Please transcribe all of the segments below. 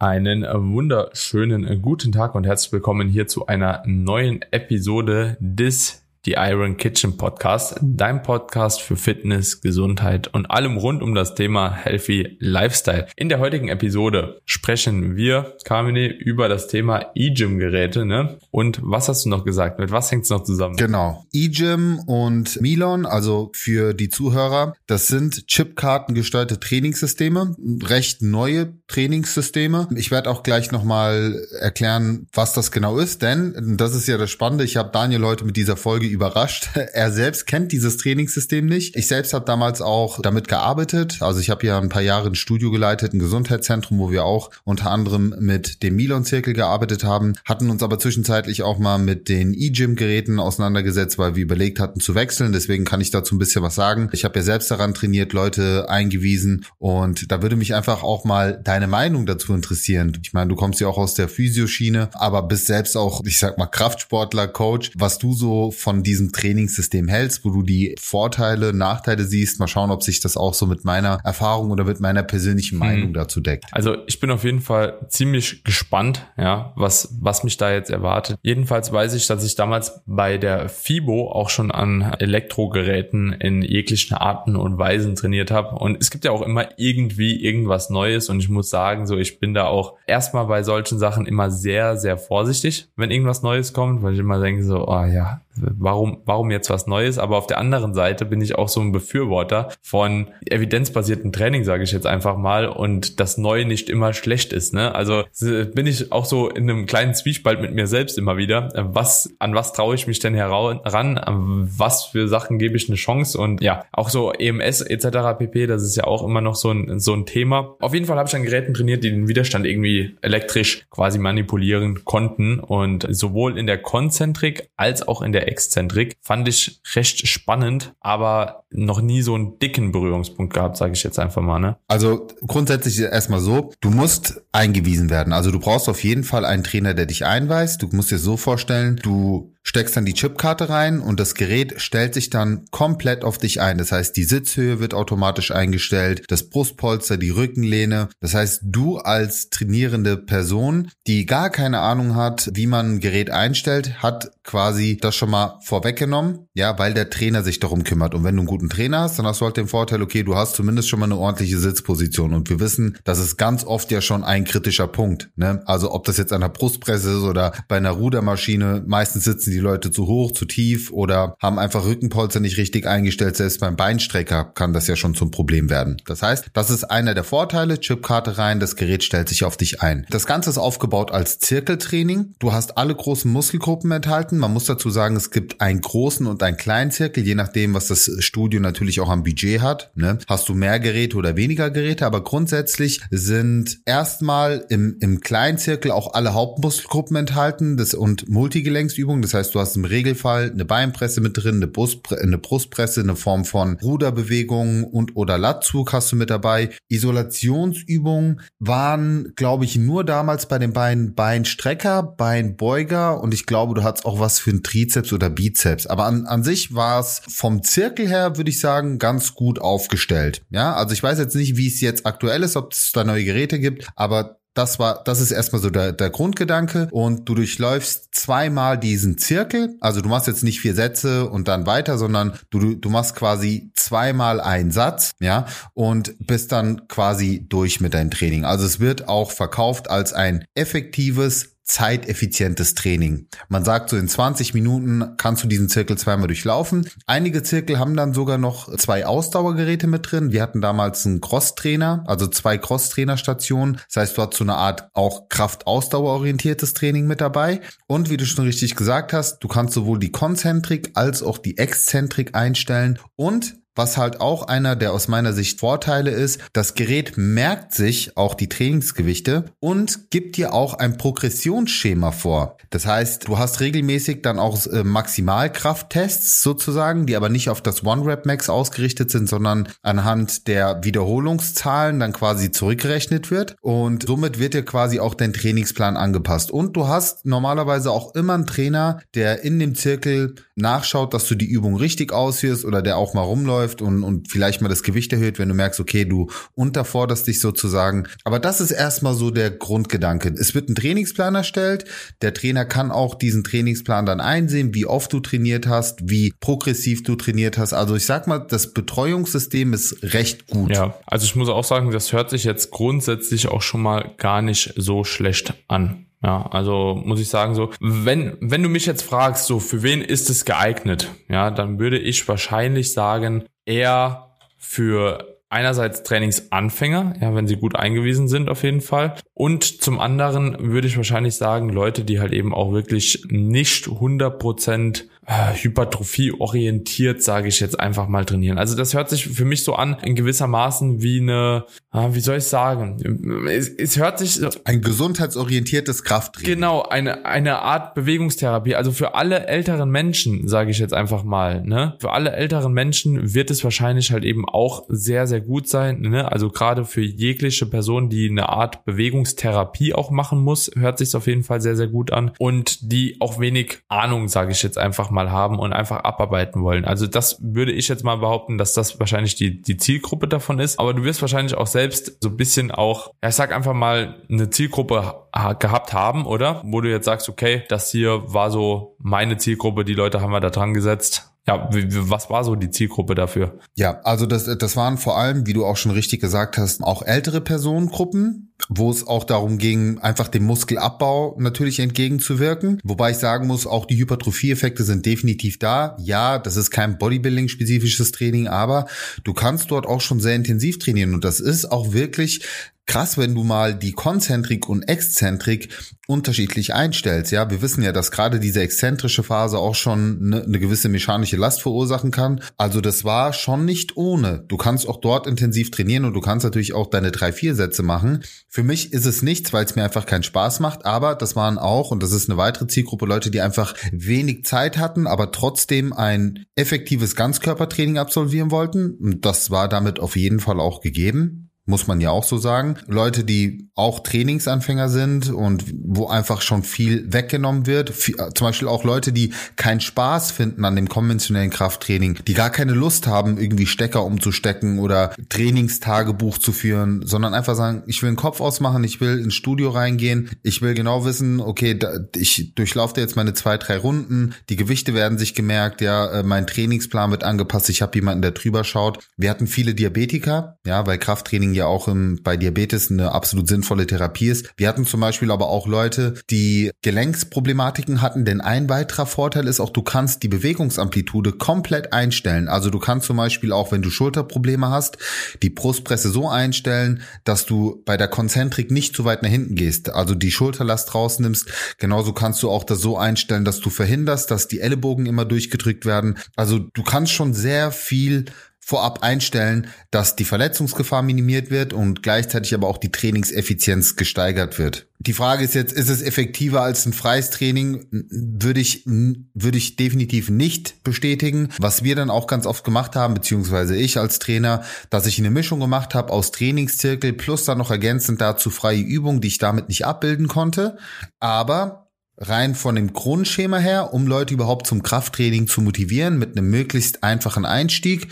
Einen wunderschönen guten Tag und herzlich willkommen hier zu einer neuen Episode des die Iron Kitchen Podcast, dein Podcast für Fitness, Gesundheit und allem rund um das Thema Healthy Lifestyle. In der heutigen Episode sprechen wir, Carmine, über das Thema E-Gym-Geräte. Ne? Und was hast du noch gesagt? Mit was hängt es noch zusammen? Genau. E-Gym und Milon, also für die Zuhörer, das sind Chipkarten-gesteuerte Trainingssysteme, recht neue Trainingssysteme. Ich werde auch gleich nochmal erklären, was das genau ist, denn das ist ja das Spannende. Ich habe Daniel heute mit dieser Folge überrascht. Er selbst kennt dieses Trainingssystem nicht. Ich selbst habe damals auch damit gearbeitet. Also ich habe ja ein paar Jahre ein Studio geleitet, ein Gesundheitszentrum, wo wir auch unter anderem mit dem Milon-Zirkel gearbeitet haben, hatten uns aber zwischenzeitlich auch mal mit den E-Gym-Geräten auseinandergesetzt, weil wir überlegt hatten zu wechseln. Deswegen kann ich dazu ein bisschen was sagen. Ich habe ja selbst daran trainiert, Leute eingewiesen und da würde mich einfach auch mal deine Meinung dazu interessieren. Ich meine, du kommst ja auch aus der Physioschiene, aber bist selbst auch, ich sag mal, Kraftsportler, Coach, was du so von diesem Trainingssystem hältst, wo du die Vorteile, Nachteile siehst. Mal schauen, ob sich das auch so mit meiner Erfahrung oder mit meiner persönlichen hm. Meinung hm. dazu deckt. Also ich bin auf jeden Fall ziemlich gespannt, ja, was, was mich da jetzt erwartet. Jedenfalls weiß ich, dass ich damals bei der FIBO auch schon an Elektrogeräten in jeglichen Arten und Weisen trainiert habe. Und es gibt ja auch immer irgendwie irgendwas Neues. Und ich muss sagen, so ich bin da auch erstmal bei solchen Sachen immer sehr, sehr vorsichtig, wenn irgendwas Neues kommt, weil ich immer denke so, oh ja, warum, warum jetzt was Neues? Aber auf der anderen Seite bin ich auch so ein Befürworter von evidenzbasierten Training, sage ich jetzt einfach mal, und das Neue nicht immer schlecht ist. Ne? Also bin ich auch so in einem kleinen Zwiespalt mit mir selbst immer wieder. Was, an was traue ich mich denn heran? An was für Sachen gebe ich eine Chance? Und ja, auch so EMS etc. pp, das ist ja auch immer noch so ein, so ein Thema. Auf jeden Fall habe ich an Geräten trainiert, die den Widerstand irgendwie elektrisch quasi manipulieren konnten. Und sowohl in der Konzentrik als auch in der Exzentrik. Fand ich recht spannend, aber noch nie so einen dicken Berührungspunkt gehabt, sage ich jetzt einfach mal. Ne? Also grundsätzlich erstmal so, du musst eingewiesen werden. Also du brauchst auf jeden Fall einen Trainer, der dich einweist. Du musst dir so vorstellen, du steckst dann die Chipkarte rein und das Gerät stellt sich dann komplett auf dich ein. Das heißt, die Sitzhöhe wird automatisch eingestellt, das Brustpolster, die Rückenlehne. Das heißt, du als trainierende Person, die gar keine Ahnung hat, wie man ein Gerät einstellt, hat quasi das schon mal vorweggenommen, ja, weil der Trainer sich darum kümmert. Und wenn du einen guten Trainer hast, dann hast du halt den Vorteil, okay, du hast zumindest schon mal eine ordentliche Sitzposition. Und wir wissen, das ist ganz oft ja schon ein kritischer Punkt. Ne? Also ob das jetzt an der Brustpresse ist oder bei einer Rudermaschine, meistens sitzen die Leute zu hoch, zu tief oder haben einfach Rückenpolster nicht richtig eingestellt. Selbst beim Beinstrecker kann das ja schon zum Problem werden. Das heißt, das ist einer der Vorteile. Chipkarte rein, das Gerät stellt sich auf dich ein. Das Ganze ist aufgebaut als Zirkeltraining. Du hast alle großen Muskelgruppen enthalten. Man muss dazu sagen, es gibt einen großen und einen kleinen Zirkel, je nachdem, was das Studio natürlich auch am Budget hat. Ne? Hast du mehr Geräte oder weniger Geräte, aber grundsätzlich sind erstmal im, im kleinen Zirkel auch alle Hauptmuskelgruppen enthalten das, und Multigelenksübungen. Das heißt, du hast im Regelfall eine Beinpresse mit drin, eine, Brustpre eine Brustpresse, eine Form von Ruderbewegungen und oder Latzug hast du mit dabei. Isolationsübungen waren, glaube ich, nur damals bei den Beinen Beinstrecker, Beinbeuger und ich glaube, du hattest auch was für einen Trizeps oder Bizeps. Aber an, an sich war es vom Zirkel her, würde ich sagen, ganz gut aufgestellt. Ja, also ich weiß jetzt nicht, wie es jetzt aktuell ist, ob es da neue Geräte gibt, aber das war, das ist erstmal so der, der Grundgedanke und du durchläufst zweimal diesen Zirkel. Also du machst jetzt nicht vier Sätze und dann weiter, sondern du, du machst quasi zweimal einen Satz, ja, und bist dann quasi durch mit deinem Training. Also es wird auch verkauft als ein effektives zeiteffizientes Training. Man sagt so in 20 Minuten kannst du diesen Zirkel zweimal durchlaufen. Einige Zirkel haben dann sogar noch zwei Ausdauergeräte mit drin. Wir hatten damals einen Cross-Trainer, also zwei Cross-Trainer-Stationen. Das heißt, du hast so eine Art auch Kraft-Ausdauer-orientiertes Training mit dabei. Und wie du schon richtig gesagt hast, du kannst sowohl die Konzentrik als auch die Exzentrik einstellen und was halt auch einer der aus meiner Sicht Vorteile ist, das Gerät merkt sich auch die Trainingsgewichte und gibt dir auch ein Progressionsschema vor. Das heißt, du hast regelmäßig dann auch äh, Maximalkrafttests sozusagen, die aber nicht auf das One-Rep-Max ausgerichtet sind, sondern anhand der Wiederholungszahlen dann quasi zurückgerechnet wird. Und somit wird dir quasi auch dein Trainingsplan angepasst. Und du hast normalerweise auch immer einen Trainer, der in dem Zirkel nachschaut, dass du die Übung richtig ausführst oder der auch mal rumläuft läuft und, und vielleicht mal das Gewicht erhöht, wenn du merkst, okay, du unterforderst dich sozusagen. Aber das ist erstmal so der Grundgedanke. Es wird ein Trainingsplan erstellt. Der Trainer kann auch diesen Trainingsplan dann einsehen, wie oft du trainiert hast, wie progressiv du trainiert hast. Also ich sag mal, das Betreuungssystem ist recht gut. Ja, also ich muss auch sagen, das hört sich jetzt grundsätzlich auch schon mal gar nicht so schlecht an. Ja, also muss ich sagen so, wenn wenn du mich jetzt fragst, so für wen ist es geeignet, ja, dann würde ich wahrscheinlich sagen eher für einerseits Trainingsanfänger, ja, wenn sie gut eingewiesen sind auf jeden Fall. Und zum anderen würde ich wahrscheinlich sagen, Leute, die halt eben auch wirklich nicht 100 Prozent äh, Hypertrophie orientiert, sage ich jetzt einfach mal trainieren. Also das hört sich für mich so an, in gewissermaßen wie eine, äh, wie soll ich sagen, es, es hört sich ein gesundheitsorientiertes Krafttraining. Genau, eine eine Art Bewegungstherapie. Also für alle älteren Menschen, sage ich jetzt einfach mal, ne, für alle älteren Menschen wird es wahrscheinlich halt eben auch sehr sehr gut sein, ne? Also gerade für jegliche Person, die eine Art Bewegungstherapie auch machen muss, hört sich auf jeden Fall sehr sehr gut an und die auch wenig Ahnung, sage ich jetzt einfach mal mal haben und einfach abarbeiten wollen. Also das würde ich jetzt mal behaupten, dass das wahrscheinlich die, die Zielgruppe davon ist. Aber du wirst wahrscheinlich auch selbst so ein bisschen auch, ja, ich sag einfach mal, eine Zielgruppe gehabt haben, oder? Wo du jetzt sagst, okay, das hier war so meine Zielgruppe, die Leute haben wir da dran gesetzt ja, was war so die Zielgruppe dafür? Ja, also das, das waren vor allem, wie du auch schon richtig gesagt hast, auch ältere Personengruppen, wo es auch darum ging, einfach dem Muskelabbau natürlich entgegenzuwirken. Wobei ich sagen muss, auch die Hypertrophie-Effekte sind definitiv da. Ja, das ist kein Bodybuilding-spezifisches Training, aber du kannst dort auch schon sehr intensiv trainieren und das ist auch wirklich krass, wenn du mal die Konzentrik und Exzentrik unterschiedlich einstellst. Ja, wir wissen ja, dass gerade diese exzentrische Phase auch schon eine, eine gewisse mechanische Last verursachen kann. Also das war schon nicht ohne. Du kannst auch dort intensiv trainieren und du kannst natürlich auch deine drei, vier Sätze machen. Für mich ist es nichts, weil es mir einfach keinen Spaß macht. Aber das waren auch, und das ist eine weitere Zielgruppe, Leute, die einfach wenig Zeit hatten, aber trotzdem ein effektives Ganzkörpertraining absolvieren wollten. Und das war damit auf jeden Fall auch gegeben muss man ja auch so sagen. Leute, die auch Trainingsanfänger sind und wo einfach schon viel weggenommen wird. Äh, zum Beispiel auch Leute, die keinen Spaß finden an dem konventionellen Krafttraining, die gar keine Lust haben, irgendwie Stecker umzustecken oder Trainingstagebuch zu führen, sondern einfach sagen, ich will einen Kopf ausmachen, ich will ins Studio reingehen, ich will genau wissen, okay, ich durchlaufe jetzt meine zwei, drei Runden, die Gewichte werden sich gemerkt, ja, äh, mein Trainingsplan wird angepasst, ich habe jemanden, der drüber schaut. Wir hatten viele Diabetiker, ja, weil Krafttraining ja auch im, bei Diabetes eine absolut sinnvolle Therapie ist. Wir hatten zum Beispiel aber auch Leute, die Gelenksproblematiken hatten, denn ein weiterer Vorteil ist auch, du kannst die Bewegungsamplitude komplett einstellen. Also du kannst zum Beispiel auch, wenn du Schulterprobleme hast, die Brustpresse so einstellen, dass du bei der Konzentrik nicht zu weit nach hinten gehst. Also die Schulterlast rausnimmst. Genauso kannst du auch das so einstellen, dass du verhinderst, dass die Ellenbogen immer durchgedrückt werden. Also du kannst schon sehr viel vorab einstellen, dass die Verletzungsgefahr minimiert wird und gleichzeitig aber auch die Trainingseffizienz gesteigert wird. Die Frage ist jetzt, ist es effektiver als ein freies Training? Würde ich, würde ich definitiv nicht bestätigen. Was wir dann auch ganz oft gemacht haben, beziehungsweise ich als Trainer, dass ich eine Mischung gemacht habe aus Trainingszirkel plus dann noch ergänzend dazu freie Übungen, die ich damit nicht abbilden konnte. Aber rein von dem Grundschema her, um Leute überhaupt zum Krafttraining zu motivieren mit einem möglichst einfachen Einstieg,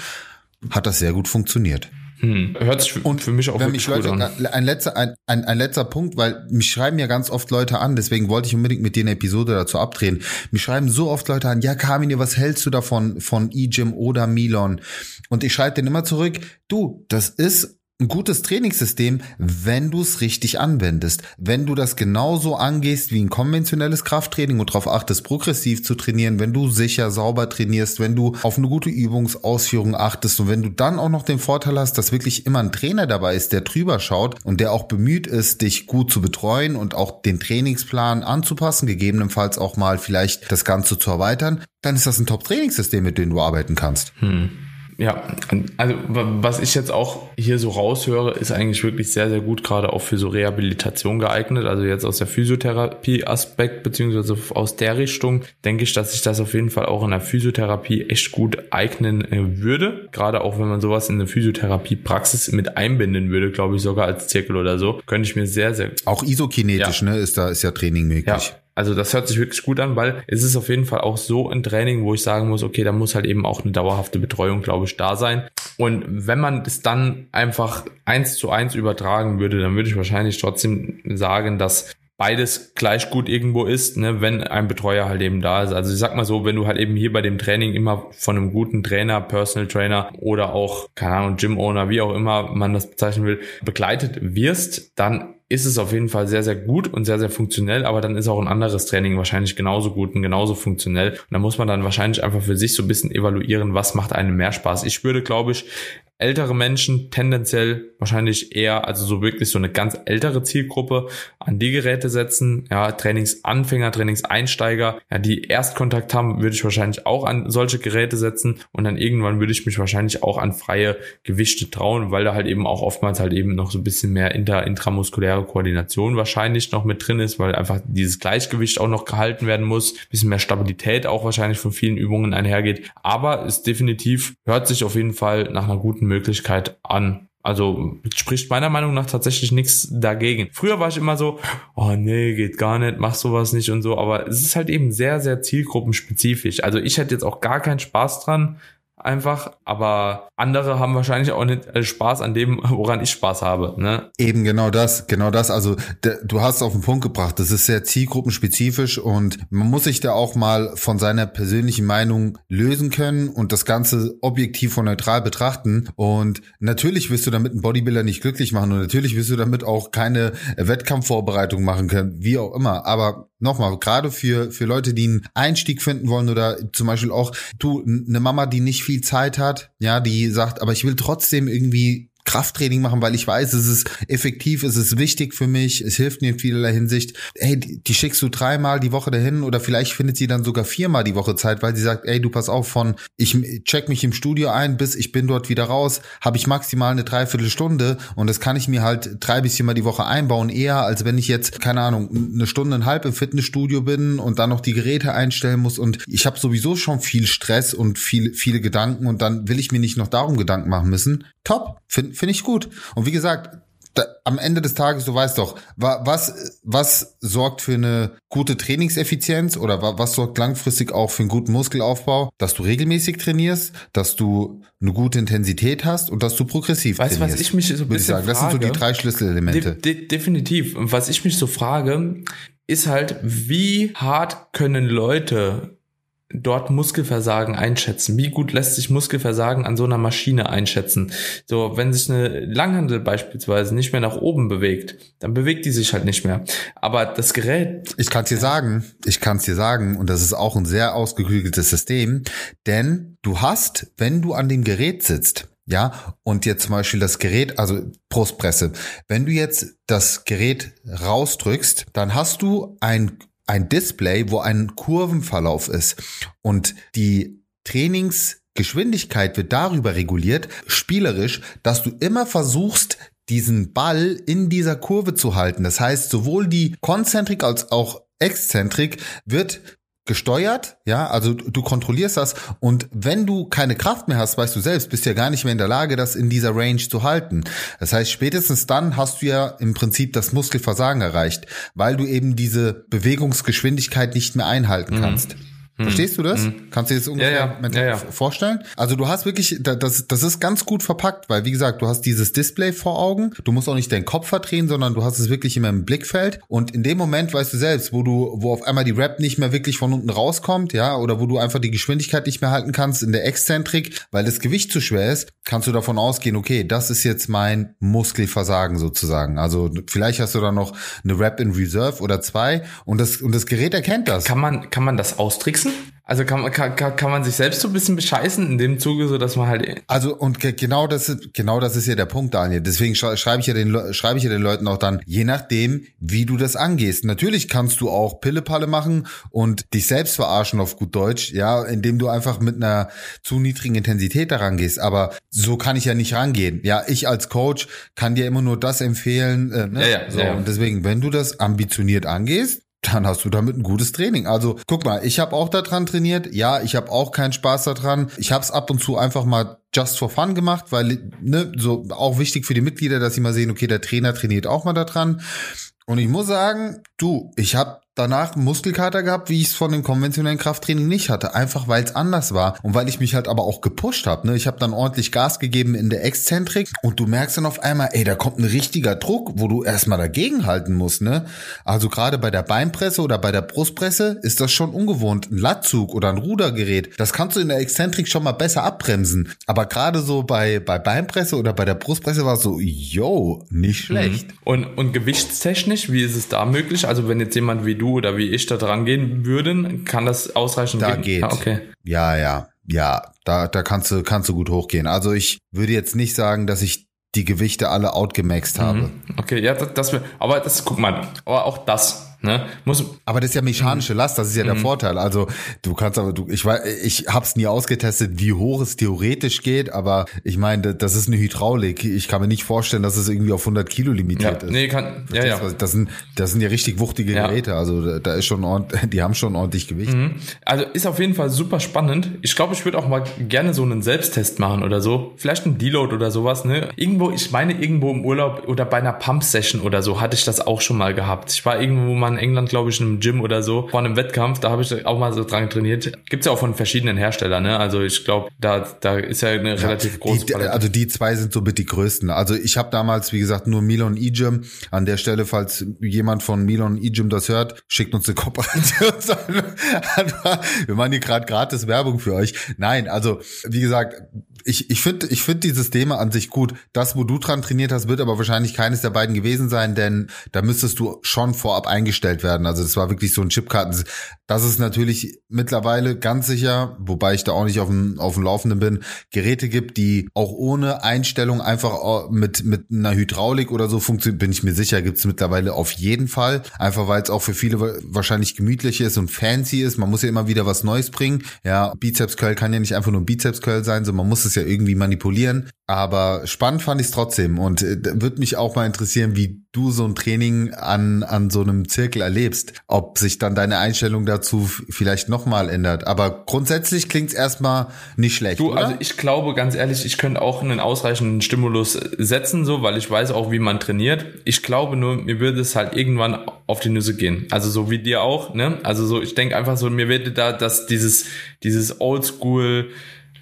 hat das sehr gut funktioniert. Hm. Hört sich und für mich auch wenn mich Leute, an. Ein letzter, ein, ein, ein letzter Punkt, weil mich schreiben ja ganz oft Leute an, deswegen wollte ich unbedingt mit dir eine Episode dazu abdrehen. Mich schreiben so oft Leute an, ja Carmine, was hältst du davon von E-Gym oder Milon? Und ich schreibe denen immer zurück, du, das ist ein gutes Trainingssystem, wenn du es richtig anwendest. Wenn du das genauso angehst wie ein konventionelles Krafttraining und darauf achtest, progressiv zu trainieren, wenn du sicher, sauber trainierst, wenn du auf eine gute Übungsausführung achtest und wenn du dann auch noch den Vorteil hast, dass wirklich immer ein Trainer dabei ist, der drüber schaut und der auch bemüht ist, dich gut zu betreuen und auch den Trainingsplan anzupassen, gegebenenfalls auch mal vielleicht das Ganze zu erweitern, dann ist das ein Top-Trainingssystem, mit dem du arbeiten kannst. Hm. Ja, also was ich jetzt auch hier so raushöre, ist eigentlich wirklich sehr, sehr gut, gerade auch für so Rehabilitation geeignet. Also jetzt aus der Physiotherapie-Aspekt, beziehungsweise aus der Richtung, denke ich, dass sich das auf jeden Fall auch in der Physiotherapie echt gut eignen äh, würde. Gerade auch wenn man sowas in eine Physiotherapie-Praxis mit einbinden würde, glaube ich, sogar als Zirkel oder so, könnte ich mir sehr, sehr. Auch isokinetisch, ja. ne, ist da, ist ja Training möglich. Ja. Also das hört sich wirklich gut an, weil es ist auf jeden Fall auch so ein Training, wo ich sagen muss, okay, da muss halt eben auch eine dauerhafte Betreuung, glaube ich, da sein. Und wenn man es dann einfach eins zu eins übertragen würde, dann würde ich wahrscheinlich trotzdem sagen, dass beides gleich gut irgendwo ist, ne, wenn ein Betreuer halt eben da ist. Also ich sag mal so, wenn du halt eben hier bei dem Training immer von einem guten Trainer, Personal Trainer oder auch, keine Ahnung, Gym Owner, wie auch immer man das bezeichnen will, begleitet wirst, dann ist es auf jeden Fall sehr, sehr gut und sehr, sehr funktionell, aber dann ist auch ein anderes Training wahrscheinlich genauso gut und genauso funktionell. Und da muss man dann wahrscheinlich einfach für sich so ein bisschen evaluieren, was macht einem mehr Spaß. Ich würde, glaube ich, ältere Menschen tendenziell wahrscheinlich eher, also so wirklich so eine ganz ältere Zielgruppe an die Geräte setzen. Ja, Trainingsanfänger, Trainingseinsteiger, ja, die Erstkontakt haben, würde ich wahrscheinlich auch an solche Geräte setzen und dann irgendwann würde ich mich wahrscheinlich auch an freie Gewichte trauen, weil da halt eben auch oftmals halt eben noch so ein bisschen mehr inter intramuskuläre Koordination wahrscheinlich noch mit drin ist, weil einfach dieses Gleichgewicht auch noch gehalten werden muss, bisschen mehr Stabilität auch wahrscheinlich von vielen Übungen einhergeht, aber es definitiv hört sich auf jeden Fall nach einer guten Möglichkeit an. Also spricht meiner Meinung nach tatsächlich nichts dagegen. Früher war ich immer so, oh nee, geht gar nicht, mach sowas nicht und so, aber es ist halt eben sehr, sehr zielgruppenspezifisch. Also ich hätte jetzt auch gar keinen Spaß dran, einfach, aber andere haben wahrscheinlich auch nicht äh, Spaß an dem, woran ich Spaß habe. Ne? Eben genau das, genau das. Also du hast auf den Punkt gebracht. Das ist sehr zielgruppenspezifisch und man muss sich da auch mal von seiner persönlichen Meinung lösen können und das Ganze objektiv und neutral betrachten. Und natürlich wirst du damit einen Bodybuilder nicht glücklich machen und natürlich wirst du damit auch keine Wettkampfvorbereitung machen können, wie auch immer. Aber nochmal, gerade für, für Leute, die einen Einstieg finden wollen oder zum Beispiel auch, du, eine Mama, die nicht viel Zeit hat, ja, die sagt, aber ich will trotzdem irgendwie Krafttraining machen, weil ich weiß, es ist effektiv, es ist wichtig für mich, es hilft mir in vielerlei Hinsicht. Ey, die, die schickst du dreimal die Woche dahin oder vielleicht findet sie dann sogar viermal die Woche Zeit, weil sie sagt, ey, du pass auf, von ich check mich im Studio ein, bis ich bin dort wieder raus, habe ich maximal eine Dreiviertelstunde und das kann ich mir halt drei bis viermal die Woche einbauen, eher als wenn ich jetzt, keine Ahnung, eine Stunde und halb im Fitnessstudio bin und dann noch die Geräte einstellen muss und ich habe sowieso schon viel Stress und viel, viele Gedanken und dann will ich mir nicht noch darum Gedanken machen müssen. Top, finde Finde ich gut. Und wie gesagt, da, am Ende des Tages, du weißt doch, was, was sorgt für eine gute Trainingseffizienz oder was sorgt langfristig auch für einen guten Muskelaufbau? Dass du regelmäßig trainierst, dass du eine gute Intensität hast und dass du progressiv weißt, trainierst. Was ich mich so ein bisschen ich sagen. Frage, das sind so die drei Schlüsselelemente. De de definitiv. Und was ich mich so frage, ist halt, wie hart können Leute dort Muskelversagen einschätzen? Wie gut lässt sich Muskelversagen an so einer Maschine einschätzen? So, wenn sich eine Langhandel beispielsweise nicht mehr nach oben bewegt, dann bewegt die sich halt nicht mehr. Aber das Gerät. Ich kann es dir sagen, ich kann es dir sagen, und das ist auch ein sehr ausgeklügeltes System, denn du hast, wenn du an dem Gerät sitzt, ja, und jetzt zum Beispiel das Gerät, also Brustpresse, wenn du jetzt das Gerät rausdrückst, dann hast du ein ein Display, wo ein Kurvenverlauf ist und die Trainingsgeschwindigkeit wird darüber reguliert, spielerisch, dass du immer versuchst, diesen Ball in dieser Kurve zu halten. Das heißt, sowohl die Konzentrik als auch Exzentrik wird gesteuert, ja, also du kontrollierst das und wenn du keine Kraft mehr hast, weißt du selbst, bist ja gar nicht mehr in der Lage, das in dieser Range zu halten. Das heißt, spätestens dann hast du ja im Prinzip das Muskelversagen erreicht, weil du eben diese Bewegungsgeschwindigkeit nicht mehr einhalten mhm. kannst. Mhm. Hm. Verstehst du das? Hm. Kannst du dir das ungefähr ja, ja. Ja, vorstellen? Also du hast wirklich, das, das ist ganz gut verpackt, weil wie gesagt, du hast dieses Display vor Augen, du musst auch nicht deinen Kopf verdrehen, sondern du hast es wirklich immer im Blickfeld und in dem Moment weißt du selbst, wo du, wo auf einmal die Rap nicht mehr wirklich von unten rauskommt, ja, oder wo du einfach die Geschwindigkeit nicht mehr halten kannst in der Exzentrik, weil das Gewicht zu schwer ist, kannst du davon ausgehen, okay, das ist jetzt mein Muskelversagen sozusagen. Also vielleicht hast du da noch eine Rap in Reserve oder zwei und das, und das Gerät erkennt das. Kann man, kann man das austricksen? Also kann, kann, kann man sich selbst so ein bisschen bescheißen in dem Zuge, so dass man halt. Also und genau das ist genau das ist ja der Punkt, Daniel. Deswegen schreibe ich ja den schreibe ich ja den Leuten auch dann, je nachdem, wie du das angehst. Natürlich kannst du auch Pillepalle machen und dich selbst verarschen auf gut Deutsch, ja, indem du einfach mit einer zu niedrigen Intensität daran gehst. Aber so kann ich ja nicht rangehen. Ja, ich als Coach kann dir immer nur das empfehlen. Äh, ne? ja, ja, so, ja, ja. Und deswegen, wenn du das ambitioniert angehst, dann hast du damit ein gutes Training. Also guck mal, ich habe auch daran trainiert. Ja, ich habe auch keinen Spaß daran. Ich habe es ab und zu einfach mal just for fun gemacht, weil ne, so auch wichtig für die Mitglieder, dass sie mal sehen, okay, der Trainer trainiert auch mal daran. Und ich muss sagen, du, ich habe danach Muskelkater gehabt, wie ich es von dem konventionellen Krafttraining nicht hatte, einfach weil es anders war und weil ich mich halt aber auch gepusht habe. Ne? Ich habe dann ordentlich Gas gegeben in der Exzentrik und du merkst dann auf einmal, ey, da kommt ein richtiger Druck, wo du erstmal dagegen halten musst. Ne? Also gerade bei der Beinpresse oder bei der Brustpresse ist das schon ungewohnt. Ein Lattzug oder ein Rudergerät, das kannst du in der Exzentrik schon mal besser abbremsen. Aber gerade so bei, bei Beinpresse oder bei der Brustpresse war es so, yo, nicht schlecht. Mhm. Und, und gewichtstechnisch, wie ist es da möglich? Also wenn jetzt jemand wie du du oder wie ich da dran gehen würden, kann das ausreichend da gehen? geht. Ah, okay. Ja, ja, ja, da, da kannst du, kannst du gut hochgehen. Also ich würde jetzt nicht sagen, dass ich die Gewichte alle outgemaxt habe. Mhm. Okay, ja, das, das, aber das, guck mal, aber auch das Ne? Muss, aber das ist ja mechanische mhm. Last, das ist ja der mhm. Vorteil. Also du kannst aber, du, ich weiß, ich hab's nie ausgetestet, wie hoch es theoretisch geht, aber ich meine, das ist eine Hydraulik. Ich kann mir nicht vorstellen, dass es irgendwie auf 100 Kilo limitiert ja, ist. Nee, kann, ja, ja. Das sind, das sind ja richtig wuchtige ja. Geräte. Also da ist schon ordentlich, die haben schon ordentlich Gewicht. Mhm. Also ist auf jeden Fall super spannend. Ich glaube, ich würde auch mal gerne so einen Selbsttest machen oder so. Vielleicht ein Deload oder sowas, ne? Irgendwo, ich meine, irgendwo im Urlaub oder bei einer Pump-Session oder so hatte ich das auch schon mal gehabt. Ich war irgendwo mal in England, glaube ich, in einem Gym oder so, vor einem Wettkampf, da habe ich auch mal so dran trainiert. Gibt's ja auch von verschiedenen Herstellern, ne? Also ich glaube, da, da ist ja eine ja, relativ große die, Also die zwei sind so mit die größten. Also ich habe damals, wie gesagt, nur Milon E-Gym. An der Stelle, falls jemand von Milon E-Gym das hört, schickt uns eine Kooperation. Wir machen hier gerade gratis Werbung für euch. Nein, also wie gesagt, ich, ich finde ich finde dieses Thema an sich gut. Das, wo du dran trainiert hast, wird aber wahrscheinlich keines der beiden gewesen sein, denn da müsstest du schon vorab eingestellt werden. Also das war wirklich so ein Chipkarten. Das ist natürlich mittlerweile ganz sicher, wobei ich da auch nicht auf dem, auf dem Laufenden bin, Geräte gibt, die auch ohne Einstellung einfach mit, mit einer Hydraulik oder so funktionieren, bin ich mir sicher, gibt es mittlerweile auf jeden Fall. Einfach weil es auch für viele wahrscheinlich gemütlich ist und fancy ist. Man muss ja immer wieder was Neues bringen. Ja, Bizeps Curl kann ja nicht einfach nur ein Bizeps Curl sein, sondern man muss es ja irgendwie manipulieren. Aber spannend fand ich es trotzdem und äh, würde mich auch mal interessieren, wie du so ein Training an, an so einem Zirkel erlebst. Ob sich dann deine Einstellung dazu vielleicht nochmal ändert. Aber grundsätzlich klingt es erstmal nicht schlecht. Du, oder? also ich glaube ganz ehrlich, ich könnte auch einen ausreichenden Stimulus setzen, so, weil ich weiß auch, wie man trainiert. Ich glaube nur, mir würde es halt irgendwann auf die Nüsse gehen. Also so wie dir auch, ne? Also so, ich denke einfach so, mir würde da, dass dieses, dieses Oldschool,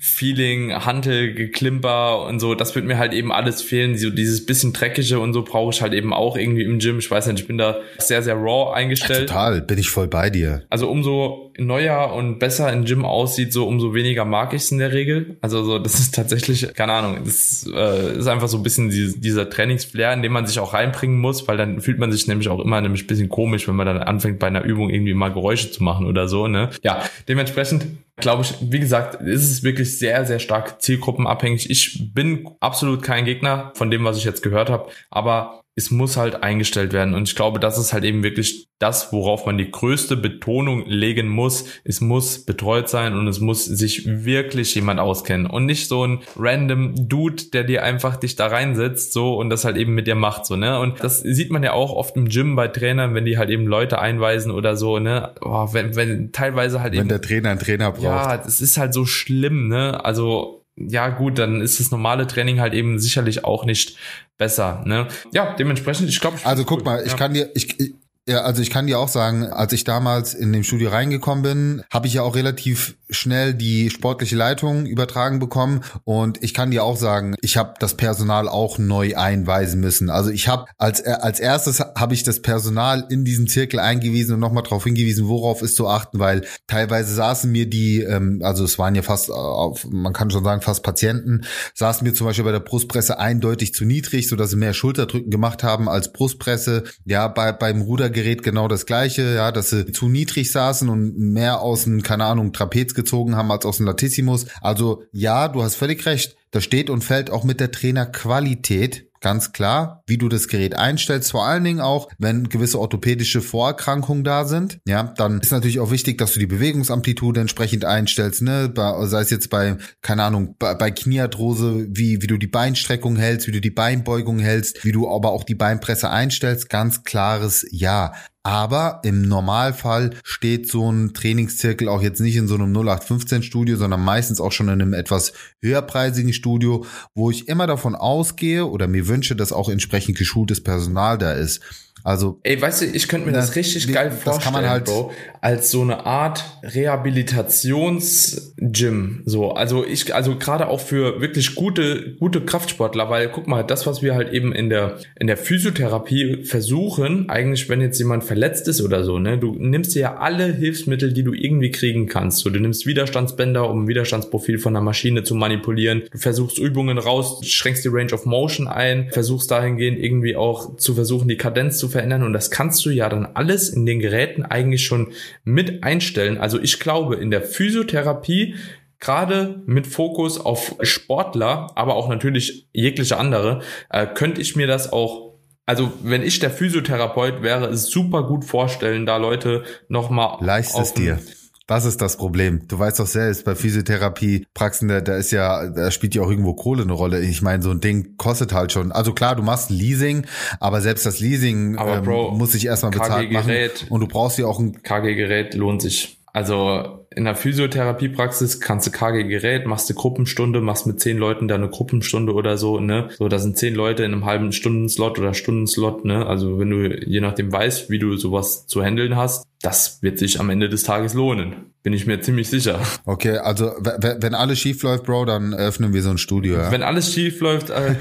Feeling, Hantel, Geklimper und so, das wird mir halt eben alles fehlen. So dieses bisschen dreckige und so brauche ich halt eben auch irgendwie im Gym. Ich weiß nicht, ich bin da sehr, sehr raw eingestellt. Ja, total, bin ich voll bei dir. Also umso neuer und besser im Gym aussieht, so umso weniger mag ich es in der Regel. Also so, das ist tatsächlich, keine Ahnung, das äh, ist einfach so ein bisschen die, dieser Trainingsflair, in dem man sich auch reinbringen muss, weil dann fühlt man sich nämlich auch immer nämlich ein bisschen komisch, wenn man dann anfängt bei einer Übung irgendwie mal Geräusche zu machen oder so, ne? Ja, dementsprechend glaube ich, wie gesagt, ist es wirklich sehr, sehr stark zielgruppenabhängig. Ich bin absolut kein Gegner von dem, was ich jetzt gehört habe, aber es muss halt eingestellt werden. Und ich glaube, das ist halt eben wirklich das, worauf man die größte Betonung legen muss. Es muss betreut sein und es muss sich wirklich jemand auskennen und nicht so ein random Dude, der dir einfach dich da reinsetzt, so und das halt eben mit dir macht, so, ne? Und das sieht man ja auch oft im Gym bei Trainern, wenn die halt eben Leute einweisen oder so, ne? Oh, wenn, wenn teilweise halt wenn eben. Wenn der Trainer einen Trainer braucht. Ja, das ist halt so schlimm, ne? Also, ja gut, dann ist das normale Training halt eben sicherlich auch nicht besser. Ne? Ja, dementsprechend, ich glaube. Also guck mal, ich ja. kann dir, ich, ja, also ich kann dir auch sagen, als ich damals in dem Studio reingekommen bin, habe ich ja auch relativ schnell die sportliche Leitung übertragen bekommen und ich kann dir auch sagen, ich habe das Personal auch neu einweisen müssen. Also ich habe als als erstes habe ich das Personal in diesen Zirkel eingewiesen und nochmal darauf hingewiesen, worauf ist zu achten, weil teilweise saßen mir die, ähm, also es waren ja fast, auf, man kann schon sagen fast Patienten, saßen mir zum Beispiel bei der Brustpresse eindeutig zu niedrig, so dass sie mehr Schulterdrücken gemacht haben als Brustpresse. Ja, bei beim Rudergerät genau das gleiche, ja, dass sie zu niedrig saßen und mehr aus dem keine Ahnung Trapez gezogen haben als aus dem Latissimus. Also ja, du hast völlig recht. Das steht und fällt auch mit der Trainerqualität. Ganz klar, wie du das Gerät einstellst, vor allen Dingen auch, wenn gewisse orthopädische Vorerkrankungen da sind. Ja, dann ist natürlich auch wichtig, dass du die Bewegungsamplitude entsprechend einstellst, ne? Sei es jetzt bei, keine Ahnung, bei, bei Kniearthrose, wie, wie du die Beinstreckung hältst, wie du die Beinbeugung hältst, wie du aber auch die Beinpresse einstellst. Ganz klares Ja. Aber im Normalfall steht so ein Trainingszirkel auch jetzt nicht in so einem 0815 Studio, sondern meistens auch schon in einem etwas höherpreisigen Studio, wo ich immer davon ausgehe oder mir wünsche, dass auch entsprechend geschultes Personal da ist. Also. Ey, weißt du, ich könnte mir das, das richtig geil vorstellen, das kann man halt Bro, als so eine Art Rehabilitations-Gym. So, also ich, also gerade auch für wirklich gute, gute Kraftsportler, weil guck mal, das, was wir halt eben in der, in der Physiotherapie versuchen, eigentlich, wenn jetzt jemand verletzt ist oder so, ne, du nimmst dir ja alle Hilfsmittel, die du irgendwie kriegen kannst. So, du nimmst Widerstandsbänder, um ein Widerstandsprofil von der Maschine zu manipulieren. Du versuchst Übungen raus, schränkst die Range of Motion ein, versuchst dahingehend irgendwie auch zu versuchen, die Kadenz zu verändern. Und das kannst du ja dann alles in den Geräten eigentlich schon mit einstellen. Also ich glaube, in der Physiotherapie gerade mit Fokus auf Sportler, aber auch natürlich jegliche andere, äh, könnte ich mir das auch also wenn ich der Physiotherapeut wäre, super gut vorstellen, da Leute nochmal. Leist es dir. Das ist das Problem. Du weißt doch selbst, bei Physiotherapie-Praxen, da, da ist ja, da spielt ja auch irgendwo Kohle eine Rolle. Ich meine, so ein Ding kostet halt schon. Also klar, du machst Leasing, aber selbst das Leasing ähm, Bro, muss sich erstmal bezahlt machen. Und du brauchst ja auch ein KG-Gerät lohnt sich. Also in der Physiotherapiepraxis kannst du KG-Gerät, machst du Gruppenstunde, machst mit zehn Leuten da eine Gruppenstunde oder so, ne? So, da sind zehn Leute in einem halben Stundenslot oder Stundenslot, ne? Also wenn du je nachdem weißt, wie du sowas zu handeln hast, das wird sich am Ende des Tages lohnen. Bin ich mir ziemlich sicher. Okay, also wenn alles schief läuft, Bro, dann öffnen wir so ein Studio, ja? Wenn alles schief läuft, äh,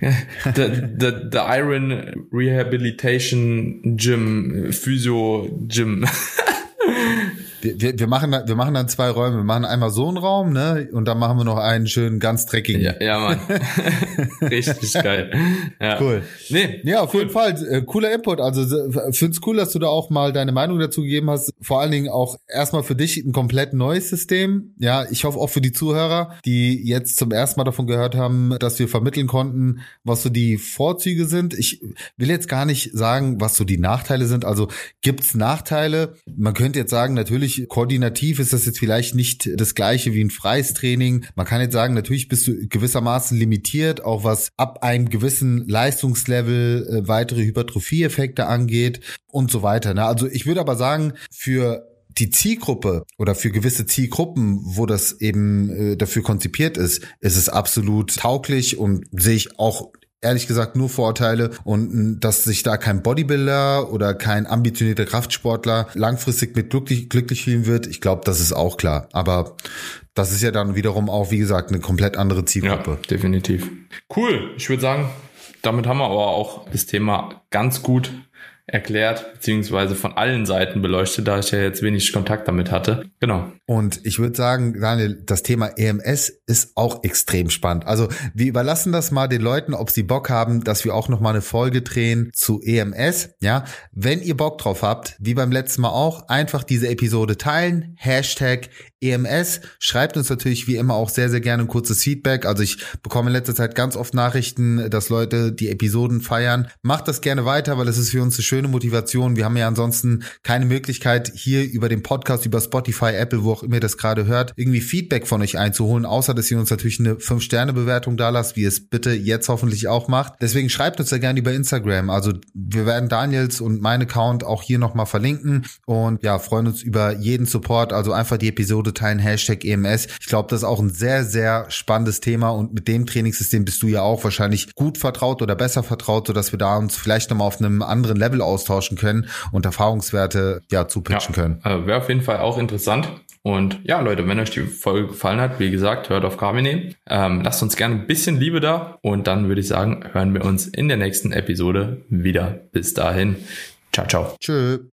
the, the, the Iron Rehabilitation Gym, Physio Gym. Wir, wir, wir, machen, wir machen dann zwei Räume. Wir machen einmal so einen Raum, ne? Und dann machen wir noch einen schönen, ganz dreckigen. Ja, ja Mann. Richtig geil. Ja. Cool. Nee. Ja, auf cool. jeden Fall. Äh, cooler Input. Also find's cool, dass du da auch mal deine Meinung dazu gegeben hast. Vor allen Dingen auch erstmal für dich ein komplett neues System. Ja, ich hoffe auch für die Zuhörer, die jetzt zum ersten Mal davon gehört haben, dass wir vermitteln konnten, was so die Vorzüge sind. Ich will jetzt gar nicht sagen, was so die Nachteile sind. Also gibt's Nachteile? Man könnte jetzt sagen, natürlich natürlich koordinativ ist das jetzt vielleicht nicht das gleiche wie ein freies Training. Man kann jetzt sagen, natürlich bist du gewissermaßen limitiert, auch was ab einem gewissen Leistungslevel äh, weitere Hypertrophie-Effekte angeht und so weiter. Ne? Also ich würde aber sagen, für die Zielgruppe oder für gewisse Zielgruppen, wo das eben äh, dafür konzipiert ist, ist es absolut tauglich und sehe ich auch ehrlich gesagt nur Vorteile und dass sich da kein Bodybuilder oder kein ambitionierter Kraftsportler langfristig mit glücklich, glücklich fühlen wird, ich glaube, das ist auch klar. Aber das ist ja dann wiederum auch, wie gesagt, eine komplett andere Zielgruppe. Ja, definitiv. Cool. Ich würde sagen, damit haben wir aber auch das Thema ganz gut erklärt, beziehungsweise von allen Seiten beleuchtet, da ich ja jetzt wenig Kontakt damit hatte. Genau. Und ich würde sagen, Daniel, das Thema EMS ist auch extrem spannend. Also wir überlassen das mal den Leuten, ob sie Bock haben, dass wir auch noch mal eine Folge drehen zu EMS. Ja, wenn ihr Bock drauf habt, wie beim letzten Mal auch, einfach diese Episode teilen. Hashtag EMS. Schreibt uns natürlich wie immer auch sehr, sehr gerne ein kurzes Feedback. Also ich bekomme in letzter Zeit ganz oft Nachrichten, dass Leute die Episoden feiern. Macht das gerne weiter, weil es ist für uns eine schöne Motivation. Wir haben ja ansonsten keine Möglichkeit, hier über den Podcast, über Spotify, Apple, wo auch immer ihr das gerade hört, irgendwie Feedback von euch einzuholen, außer dass ihr uns natürlich eine 5-Sterne-Bewertung da lasst, wie es bitte jetzt hoffentlich auch macht. Deswegen schreibt uns da gerne über Instagram. Also wir werden Daniels und mein Account auch hier nochmal verlinken und ja, freuen uns über jeden Support. Also einfach die Episode teilen, Hashtag EMS. Ich glaube, das ist auch ein sehr, sehr spannendes Thema und mit dem Trainingssystem bist du ja auch wahrscheinlich gut vertraut oder besser vertraut, sodass wir da uns vielleicht nochmal auf einem anderen Level austauschen können und Erfahrungswerte ja zupitchen ja, können. Also Wäre auf jeden Fall auch interessant. Und ja, Leute, wenn euch die Folge gefallen hat, wie gesagt, hört auf Carmine. Ähm, lasst uns gerne ein bisschen Liebe da. Und dann würde ich sagen, hören wir uns in der nächsten Episode wieder. Bis dahin. Ciao, ciao. Tschö.